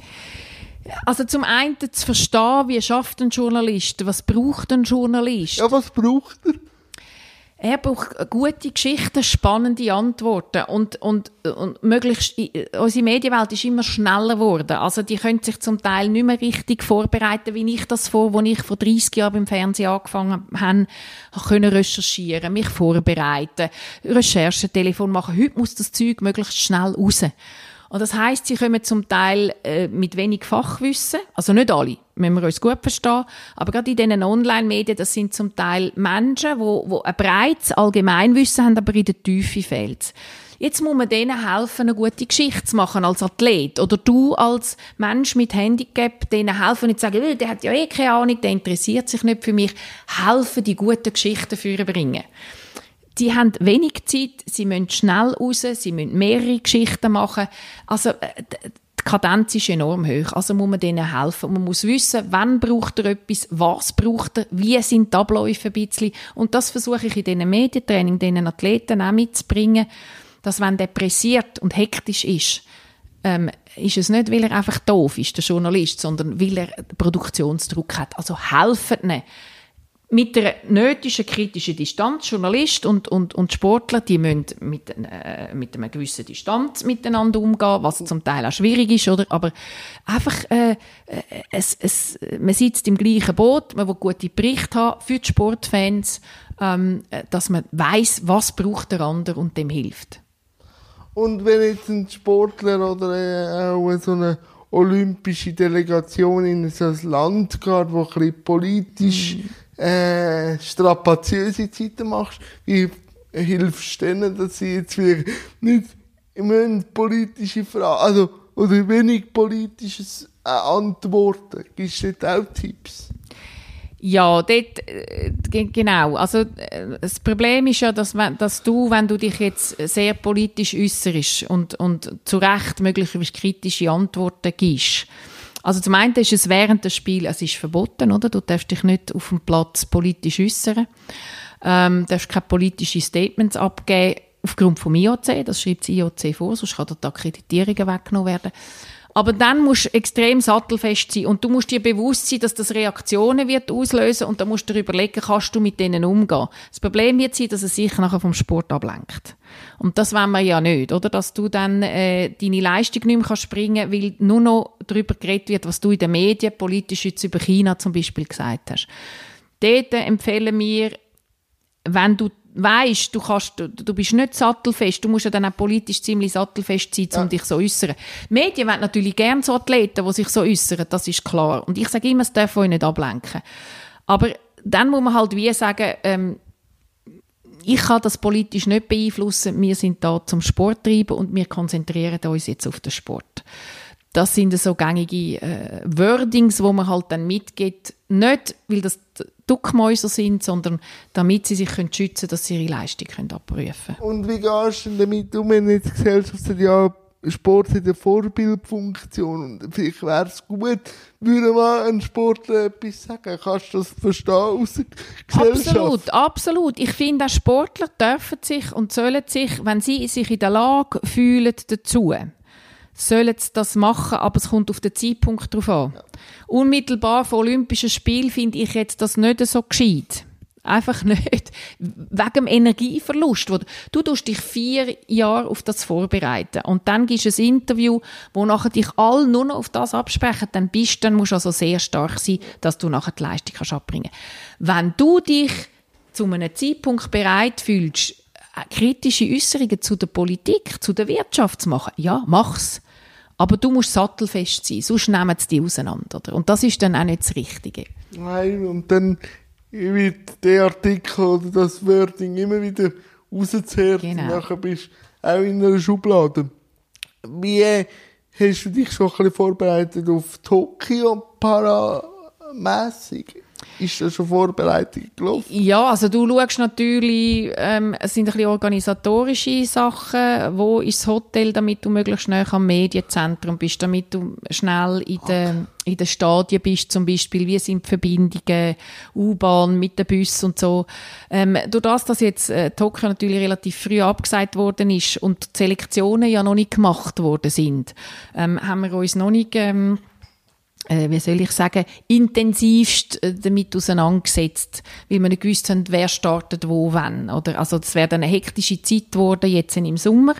Also zum einen zu verstehen, wie schafft ein Journalist, was braucht ein Journalist. Ja, was braucht er? Er braucht gute Geschichten, spannende Antworten und, und, und möglichst, unsere Medienwelt ist immer schneller geworden. Also die können sich zum Teil nicht mehr richtig vorbereiten, wie ich das vor, wo ich vor 30 Jahren beim Fernsehen angefangen habe, können recherchieren, mich vorbereiten, Recherchetelefon machen. Heute muss das Zeug möglichst schnell raus. Und das heißt, sie kommen zum Teil äh, mit wenig Fachwissen, also nicht alle, müssen wir uns gut verstehen, aber gerade in diesen Online-Medien, das sind zum Teil Menschen, wo, wo ein breites Allgemeinwissen haben, aber in der Tiefe fehlt Jetzt muss man denen helfen, eine gute Geschichte zu machen als Athlet. Oder du als Mensch mit Handicap, denen helfen nicht zu sagen, «Äh, der hat ja eh keine Ahnung, der interessiert sich nicht für mich. Helfen, die guten Geschichten für bringen. Die haben wenig Zeit, sie müssen schnell raus, sie müssen mehrere Geschichten machen. Also, äh, die Kadenz ist enorm hoch. Also muss man denen helfen. Man muss wissen, wann braucht er etwas, was braucht er, wie sind die Abläufe ein bisschen. Und das versuche ich in diesen Medientraining, diesen Athleten auch mitzubringen, dass wenn der pressiert und hektisch ist, ähm, ist es nicht, weil er einfach doof ist, der Journalist, sondern weil er Produktionsdruck hat. Also helfen ihnen mit der nötigen kritischen Distanz, Journalist und, und, und Sportler, die müssen mit, äh, mit einer gewissen Distanz miteinander umgehen, was zum Teil auch schwierig ist, oder? Aber einfach, äh, äh, es, es, man sitzt im gleichen Boot, man will gute Berichte haben für die Sportfans, ähm, äh, dass man weiß, was braucht der andere und dem hilft. Und wenn jetzt ein Sportler oder äh, auch so eine olympische Delegation in so ein Land geht, wo ein bisschen politisch äh, strapaziöse Zeiten machst, wie hilfst du denen, dass sie jetzt wieder nicht immer politische Fragen, also oder wenig politisches äh, Antworten? Gibst du dort auch Tipps? Ja, dort, äh, ge- genau. Also, äh, das Problem ist ja, dass, dass du, wenn du dich jetzt sehr politisch äußerst und, und zu Recht möglicherweise kritische Antworten gibst. Also, zum einen ist es während des Spiels, es ist verboten, oder? Du darfst dich nicht auf dem Platz politisch äußern. Ähm, darfst keine politischen Statements abgeben aufgrund vom IOC. Das schreibt das IOC vor, sonst kann dir die Akkreditierung weggenommen werden. Aber dann musst du extrem sattelfest sein und du musst dir bewusst sein, dass das Reaktionen wird auslösen und dann musst du dir überlegen, kannst du mit denen umgehen. Das Problem wird sein, dass es sich nachher vom Sport ablenkt. Und das wollen wir ja nicht, oder? Dass du dann äh, deine Leistung nicht mehr kannst bringen weil nur noch darüber geredet wird, was du in den Medien politisch jetzt über China zum Beispiel gesagt hast. Dort empfehlen wir, wenn du weißt, du kannst, du, du bist nicht sattelfest, du musst ja dann auch politisch ziemlich sattelfest sein, um dich so äußern. Medien wollen natürlich gerne so Athleten, die sich so äußern, das ist klar. Und ich sage immer, es darf euch nicht ablenken. Aber dann muss man halt wie sagen, ähm, ich kann das politisch nicht beeinflussen, wir sind da zum Sport treiben und wir konzentrieren uns jetzt auf den Sport. Das sind so gängige äh, Wordings, wo man halt dann mitgeht, nicht weil das Duckmäuser sind, sondern damit sie sich können schützen können, dass sie ihre Leistung können abrufen können. Und wie gehst du damit um, wenn jetzt die Gesellschaft sagt, ja, Sport hat eine Vorbildfunktion und vielleicht wäre es gut, würde mal ein Sportler etwas sagen. Kannst du das verstehen aus der Gesellschaft? Absolut, absolut. Ich finde, auch Sportler dürfen sich und sollen sich, wenn sie sich in der Lage fühlen dazu, sollen sie das machen, aber es kommt auf den Zeitpunkt drauf an. Unmittelbar vor Olympischen Spielen finde ich jetzt das nicht so gescheit. Einfach nicht. Wegen dem Energieverlust. Du, du tust dich vier Jahre auf das vorbereiten. Und dann gibst du ein Interview, wo nachher dich alle nur noch auf das absprechen. Dann bist, dann musst du also sehr stark sein, dass du nachher die Leistung kannst abbringen. Wenn du dich zu einem Zeitpunkt bereit fühlst, kritische Äußerungen zu der Politik, zu der Wirtschaft zu machen, ja, mach's. Aber du musst sattelfest sein, sonst nehmen sie die auseinander. Oder? Und das ist dann auch nicht das Richtige. Nein, und dann wird der Artikel oder das Wording immer wieder rausgezerrt. Genau. Und nachher bist du auch in einer Schublade. Wie hast du dich schon ein bisschen vorbereitet auf Tokio paramässig? Ist da schon Vorbereitung gelaufen? Ja, also du schaust natürlich, ähm, es sind ein bisschen organisatorische Sachen. Wo ist das Hotel, damit du möglichst schnell am Medienzentrum bist, damit du schnell in den, in den Stadien bist, zum Beispiel. Wie sind die Verbindungen, U-Bahn mit den Bussen und so. Ähm, durch das, dass jetzt äh, Tokio natürlich relativ früh abgesagt worden ist und die Selektionen ja noch nicht gemacht worden sind, ähm, haben wir uns noch nicht... Ähm, äh, wie soll ich sagen, intensivst äh, damit auseinandergesetzt, weil wir nicht gewusst haben, wer startet wo, wann. Oder, also das wäre dann eine hektische Zeit geworden, jetzt im Sommer,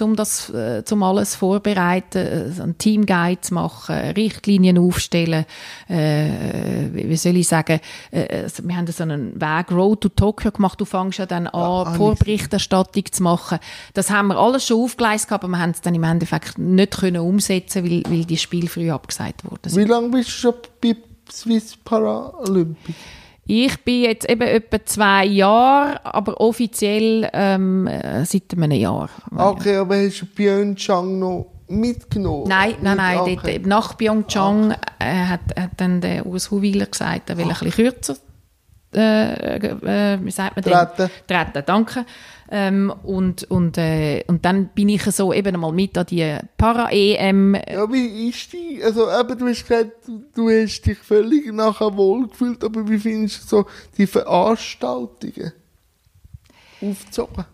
um das, äh, um alles vorbereiten, äh, einen Teamguide zu machen, Richtlinien aufstellen, äh, wie soll ich sagen, äh, wir haben so einen Weg Road to Tokyo gemacht, du fängst ja dann an, ah, Vorberichterstattung zu machen. Das haben wir alles schon aufgeleistet aber wir haben es dann im Endeffekt nicht können umsetzen, weil, weil die Spiele früh abgesagt wurden. Wie lange bist du schon bei Swiss Paralympics? Ich bin jetzt eben etwa zwei Jahre, aber offiziell ähm, äh, seit einem Jahr. Okay, aber hast du Pyeongchang noch mitgenommen? Nein, nein, nein. Okay. Dort, nach Pyeongchang äh, hat, hat dann der Urs Huwiler gesagt, er will ein bisschen kürzer, äh, äh, wie sagt man Treten. denn? Treten, danke. Ähm, und, und, äh, und dann bin ich so eben mal mit an die Para-EM. Ja, wie ist die? Also, eben, du hast gesagt, du, hast dich völlig nachher wohlgefühlt, aber wie findest du so die Veranstaltungen aufgezogen?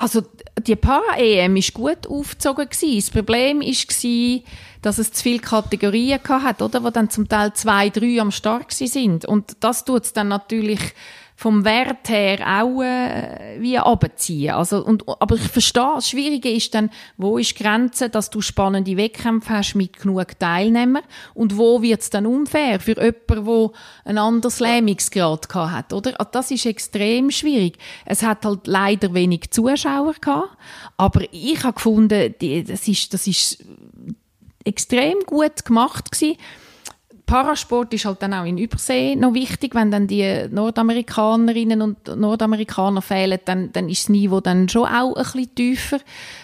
Also die Para-EM ist gut aufgezogen. Das Problem ist gsi, dass es zu viele Kategorien hat, oder, wo dann zum Teil zwei, drei am Start sind. Und das tut es dann natürlich vom Wert her auch äh, wie abziehen. Also, und, aber ich verstehe, das Schwierige ist dann, wo ist die Grenze, dass du spannende Wettkämpfe hast mit genug Teilnehmern und wo wird es dann unfair für jemanden, der ein anderes Lähmungsgrad hat, oder? Also das ist extrem schwierig. Es hat halt leider wenig Zuschauer gehabt, aber ich habe gefunden, die, das ist, das ist extrem gut gemacht gewesen. Parasport ist halt dann auch in Übersee noch wichtig, wenn dann die Nordamerikanerinnen und Nordamerikaner fehlen, dann, dann ist das Niveau dann schon auch ein bisschen tiefer.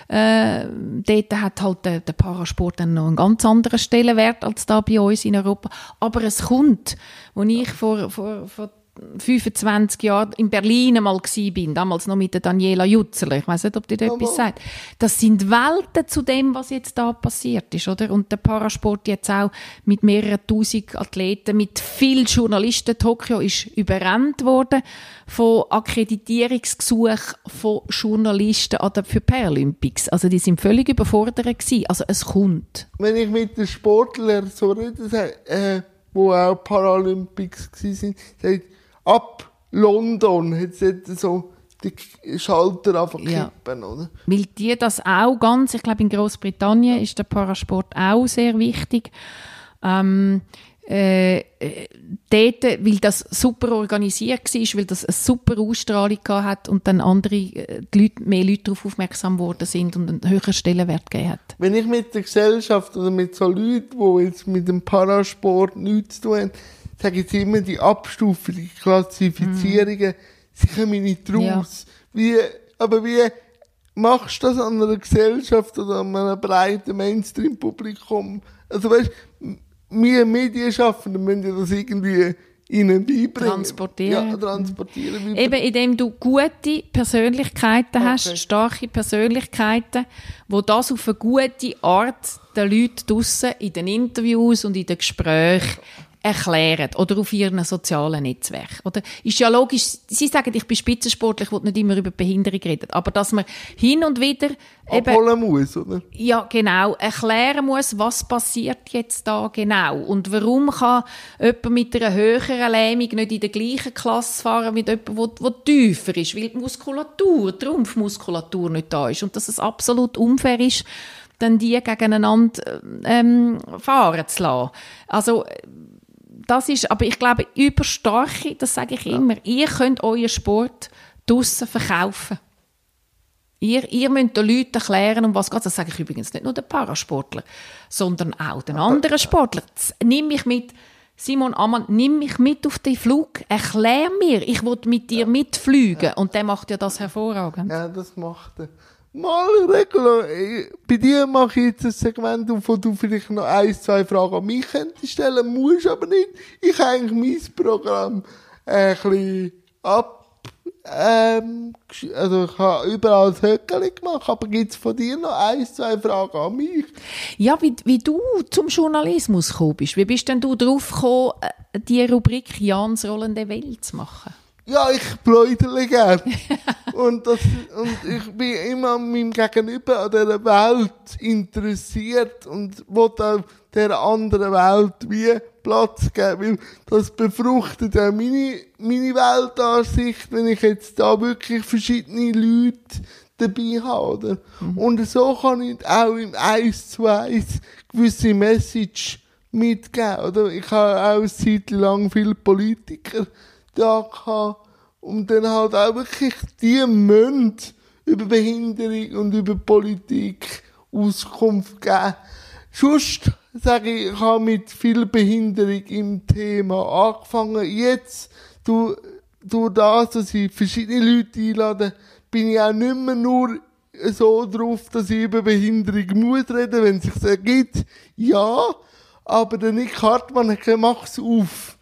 Äh, dort hat halt der, der Parasport dann noch einen ganz anderen Stellenwert als da bei uns in Europa. Aber es kommt, wo ich vor, vor, vor 25 Jahren in Berlin einmal bin, damals noch mit der Daniela Jutzler. Ich weiß nicht, ob dir das etwas sagt. Das sind Welten zu dem, was jetzt da passiert ist, oder? Und der Parasport jetzt auch mit mehreren tausend Athleten, mit vielen Journalisten. Tokio ist überrannt worden von Akkreditierungsgesuchen von Journalisten für Paralympics. Also die sind völlig überfordert gewesen. Also es kommt. Wenn ich mit den Sportlern so rede, äh, wo auch Paralympics waren, sagt, ab London hat es so die Schalter einfach Ja. kippen, oder? Weil die das auch ganz, ich glaube in Großbritannien ist der Parasport auch sehr wichtig. Ähm, äh, dort, weil das super organisiert war, weil das eine super Ausstrahlung hat und dann andere äh, die Leute, mehr Leute darauf aufmerksam geworden sind und einen höheren Stellenwert gegeben hat. Wenn ich mit der Gesellschaft oder mit so Leuten, die jetzt mit dem Parasport nichts zu tun haben, sage ich immer, die Abstufung, die Klassifizierungen, sie kommen nicht raus. Wie, aber wie machst du das an einer Gesellschaft oder an einem breiten Mainstream-Publikum? Also weißt wir Medienschaffenden müssen ja das irgendwie ihnen beibringen. Transportieren. Ja, transportieren. Wie- Eben, indem du gute Persönlichkeiten hast, Okay. starke Persönlichkeiten, wo das auf eine gute Art den Leuten draussen in den Interviews und in den Gesprächen erklären oder auf ihren sozialen Netzwerk. Oder ist ja logisch, sie sagen, ich bin Spitzensportler, ich nicht immer über Behinderung reden, aber dass man hin und wieder abholen muss, oder? ja, genau. Erklären muss, was passiert jetzt da genau. Und warum kann jemand mit einer höheren Lähmung nicht in der gleichen Klasse fahren wie jemand, der, der tiefer ist, weil die Muskulatur, die Rumpfmuskulatur nicht da ist. Und dass es absolut unfair ist, dann die gegeneinander ähm, fahren zu lassen. Also, das ist, aber ich glaube, überstarke, das sage ich immer, ihr könnt euren Sport draussen verkaufen. Ihr, ihr müsst den Leuten erklären, um was geht Das sage ich übrigens nicht nur den Parasportler, sondern auch den anderen Sportlern. Nimm mich mit, Simon Ammann, nimm mich mit auf den Flug. Erklär mir, ich will mit dir mitfliegen. Und der macht ja das hervorragend. Ja, das macht er. Mal, Regulo, bei dir mache ich jetzt ein Segment, wo du vielleicht noch ein, zwei Fragen an mich könntest stellen, musst aber nicht. Ich habe eigentlich mein Programm ein bisschen ab ähm, also ich habe überall das Höckeli gemacht, aber gibt es von dir noch ein, zwei Fragen an mich? Ja, wie, wie du zum Journalismus gekommen bist. Wie bist denn du drauf gekommen, äh, die Rubrik Jans rollende Welt zu machen? Ja, ich bläudere gerne. und, das, und ich bin immer an meinem Gegenüber an dieser Welt interessiert und will auch der anderen Welt wie Platz geben, weil das befruchtet ja meine, meine Weltansicht, wenn ich jetzt da wirklich verschiedene Leute dabei habe, oder? Mhm. Und so kann ich auch im 1 zu 1 gewisse Message mitgeben, oder? Ich habe auch eine Zeit lang viele Politiker da gehabt und dann halt auch wirklich die müssen über Behinderung und über Politik Auskunft geben. Sonst sage ich, ich habe mit viel Behinderung im Thema angefangen. Jetzt, durch, durch das, dass ich verschiedene Leute einlade, bin ich auch nicht mehr nur so drauf, dass ich über Behinderung muss reden, wenn es sich ergibt. Ja, aber der Nick Hartmann macht es auf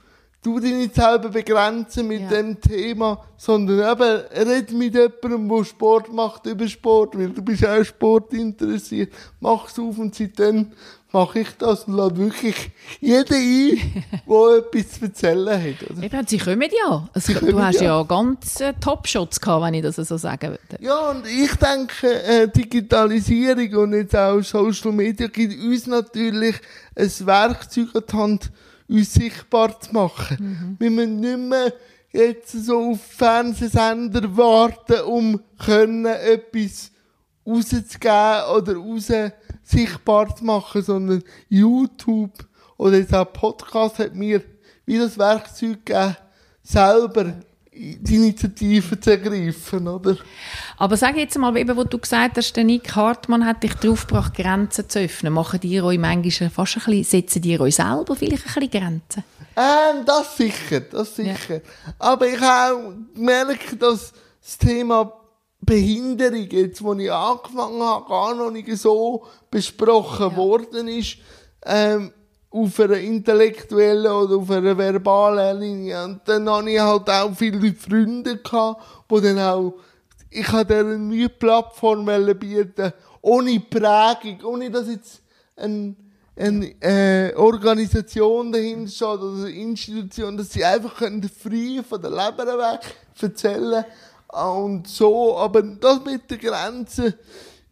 du dich nicht selber begrenzen mit ja. dem Thema, sondern eben, red mit jemandem, der Sport macht über Sport, weil du bist auch Sport interessiert. Mach's auf und seitdem mache ich das und lade wirklich jeden ein, der etwas zu erzählen hat. Oder? Eben, sie kommen ja. Also, sie du hast ja, ja ganz äh, Top-Shots gehabt, wenn ich das so sagen würde. Ja, und ich denke, äh, Digitalisierung und jetzt auch Social Media gibt uns natürlich ein Werkzeug an die Hand, uns sichtbar zu machen. Mhm. Wir müssen nicht mehr jetzt so auf Fernsehsender warten, um können etwas rauszugeben oder raus sichtbar zu machen, sondern YouTube oder jetzt auch Podcast hat mir wie das Werkzeug gegeben, selber die Initiative zu ergreifen, oder? Aber sag jetzt mal, eben, wo du gesagt hast, der Nick Hartmann hat dich darauf gebracht, Grenzen zu öffnen. Machen die euch manchmal fast ein bisschen, setzen die euch selber vielleicht ein bisschen Grenzen? Ähm, das sicher, das sicher. Ja. Aber ich habe auch gemerkt, dass das Thema Behinderung, jetzt, wo ich angefangen habe, gar noch nicht so besprochen ja. worden ist. Ähm, auf einer intellektuellen oder auf einer verbalen Linie. Und dann hatte ich halt auch viele Freunde gehabt, die dann auch, ich denen eine neue Plattform bieten, ohne Prägung, ohne dass jetzt ein, eine äh, Organisation dahinter steht oder eine Institution, dass sie einfach können frei von der Leber weg erzählen und so, aber das mit der Grenze,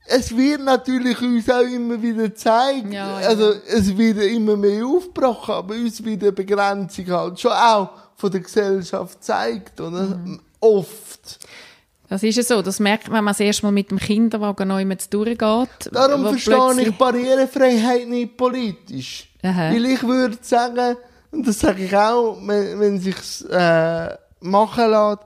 es wird natürlich uns auch immer wieder zeigen. Ja, ja. Also, es wird immer mehr aufgebrochen, aber uns wird eine Begrenzung halt schon auch von der Gesellschaft zeigt, oder? Mhm. Oft. Das ist ja so. Das merkt man, wenn man das erste Mal mit dem Kinderwagen immer durchgeht. Darum verstehe ich Barrierefreiheit nicht politisch. Aha. Weil ich würde sagen, und das sage ich auch, wenn, wenn sich äh, machen lässt,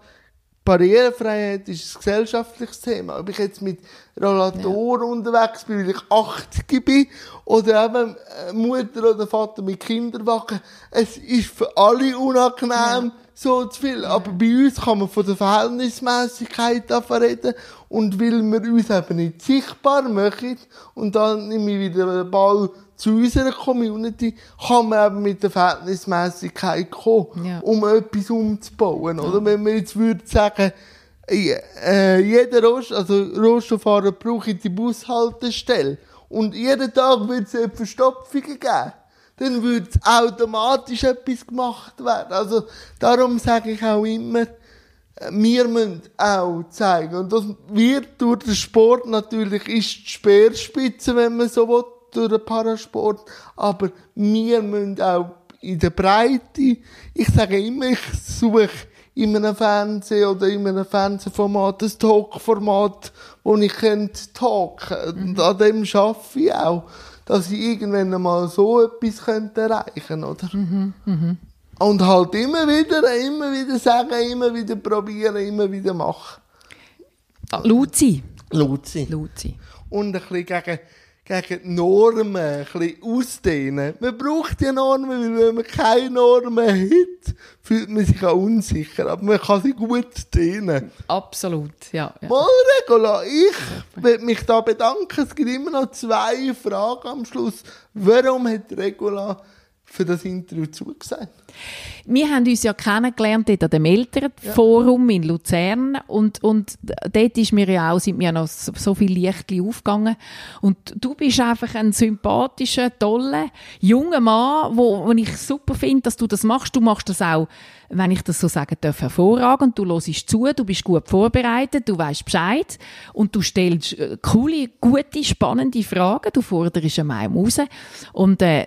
Barrierefreiheit ist ein gesellschaftliches Thema. Ob ich jetzt mit Rollator ja. unterwegs bin, weil ich 80 bin, oder eben äh, Mutter oder Vater mit Kinderwagen, es ist für alle unangenehm, ja. so zu viel. Ja. Aber bei uns kann man von der Verhältnismäßigkeit reden, und weil wir uns eben nicht sichtbar machen, und dann nehme ich wieder den Ball zu unserer Community kann man eben mit der Verhältnismäßigkeit kommen, um etwas umzubauen. Oder wenn man jetzt würde sagen, äh, jeder Rost, also Rohstofffahrer braucht die Bushaltestelle. Und jeden Tag wird es Verstopfungen geben, dann würde automatisch etwas gemacht werden. Also darum sage ich auch immer, wir müssen auch zeigen, und das wird durch den Sport natürlich ist die Speerspitze, wenn man so will, durch den Parasport, aber wir müssen auch in der Breite, ich sage immer, ich suche in einem Fernsehen oder in einem Fernsehformat ein Talkformat, wo ich könnte talken. Mhm. Und an dem arbeite ich auch, dass ich irgendwann mal so etwas könnte erreichen könnte, oder? Mhm. Mhm. Und halt immer wieder, immer wieder sagen, immer wieder probieren, immer wieder machen. Luzi. Luzi. Luzi. Und ein bisschen gegen, gegen die Normen ein bisschen ausdehnen. Man braucht die Normen, weil wenn man keine Normen hat, fühlt man sich auch unsicher. Aber man kann sie gut dehnen. Absolut, ja. ja. Mal, Regula, ich will mich da bedanken. Es gibt immer noch zwei Fragen am Schluss. Warum hat Regula für das Interview zugesagt? Wir haben uns ja kennengelernt dort an dem Elternforum in Luzern und, und dort ist mir ja auch, sind mir noch so, so viel Lichtli aufgegangen und du bist einfach ein sympathischer, toller, junger Mann, wo, wo ich super finde, dass du das machst. Du machst das auch, wenn ich das so sagen darf, hervorragend. Du hörst zu, du bist gut vorbereitet, du weißt Bescheid und du stellst äh, coole, gute, spannende Fragen. Du forderst einem raus und äh,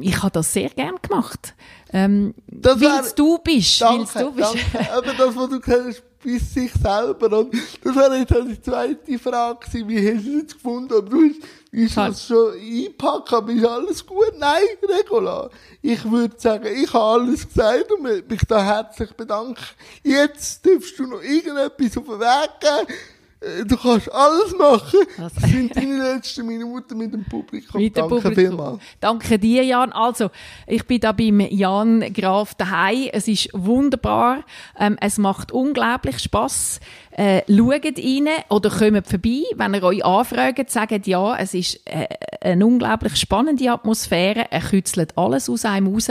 ich habe das sehr gern gemacht. Ähm, Das wär- du bist. Danke, du bist. danke. Aber das, was du gesagt hast, bis sich selber. Und das wäre jetzt auch die zweite Frage gewesen. Wie hast du es gefunden? Aber du hast, ist Halt. das schon einpacken? Aber ist alles gut? Nein, Regula. Ich würde sagen, ich habe alles gesagt und mich da herzlich bedanken. Jetzt darfst du noch irgendetwas auf den Weg geben. Äh, Du kannst alles machen. Das sind deine letzten Minuten mit dem Publikum. Mit dem Danke Publikum. vielmals. Danke dir, Jan. Also, ich bin da beim Jan Graf daheim. Es ist wunderbar. Ähm, es macht unglaublich Spass. Äh, schaut rein oder kommt vorbei. Wenn ihr euch anfragt, sagt ja, es ist äh, eine unglaublich spannende Atmosphäre. Er kützelt alles aus einem raus.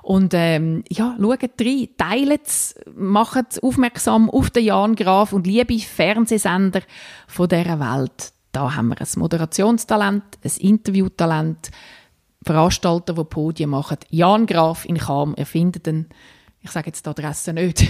Und ähm, ja, schaut rein, teilt es, macht aufmerksam auf den Jan Graf und liebe Fernsehsender von dieser Welt. Da haben wir ein Moderationstalent, ein Interviewtalent, Veranstalter, die Podien machen. Jan Graf in Cham, ihr findet ihn, ich sage jetzt die Adresse nicht.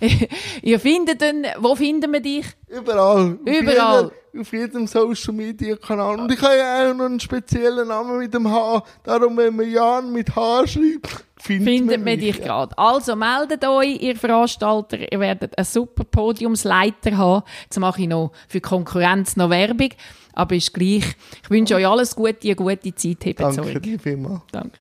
ihr findet ihn, wo finden wir dich? Überall. Überall. Auf jedem, auf jedem Social Media Kanal. Und ich habe ja auch noch einen speziellen Namen mit dem H. Darum, wenn man Jan mit H schreibt, findet, Findet man mich. dich gerade. Also meldet euch, ihr Veranstalter, ihr werdet einen super Podiumsleiter haben. Jetzt mache ich noch für Konkurrenz noch Werbung, aber ist gleich. Ich wünsche euch alles Gute, eine gute Zeit. Danke dir vielmals. Danke.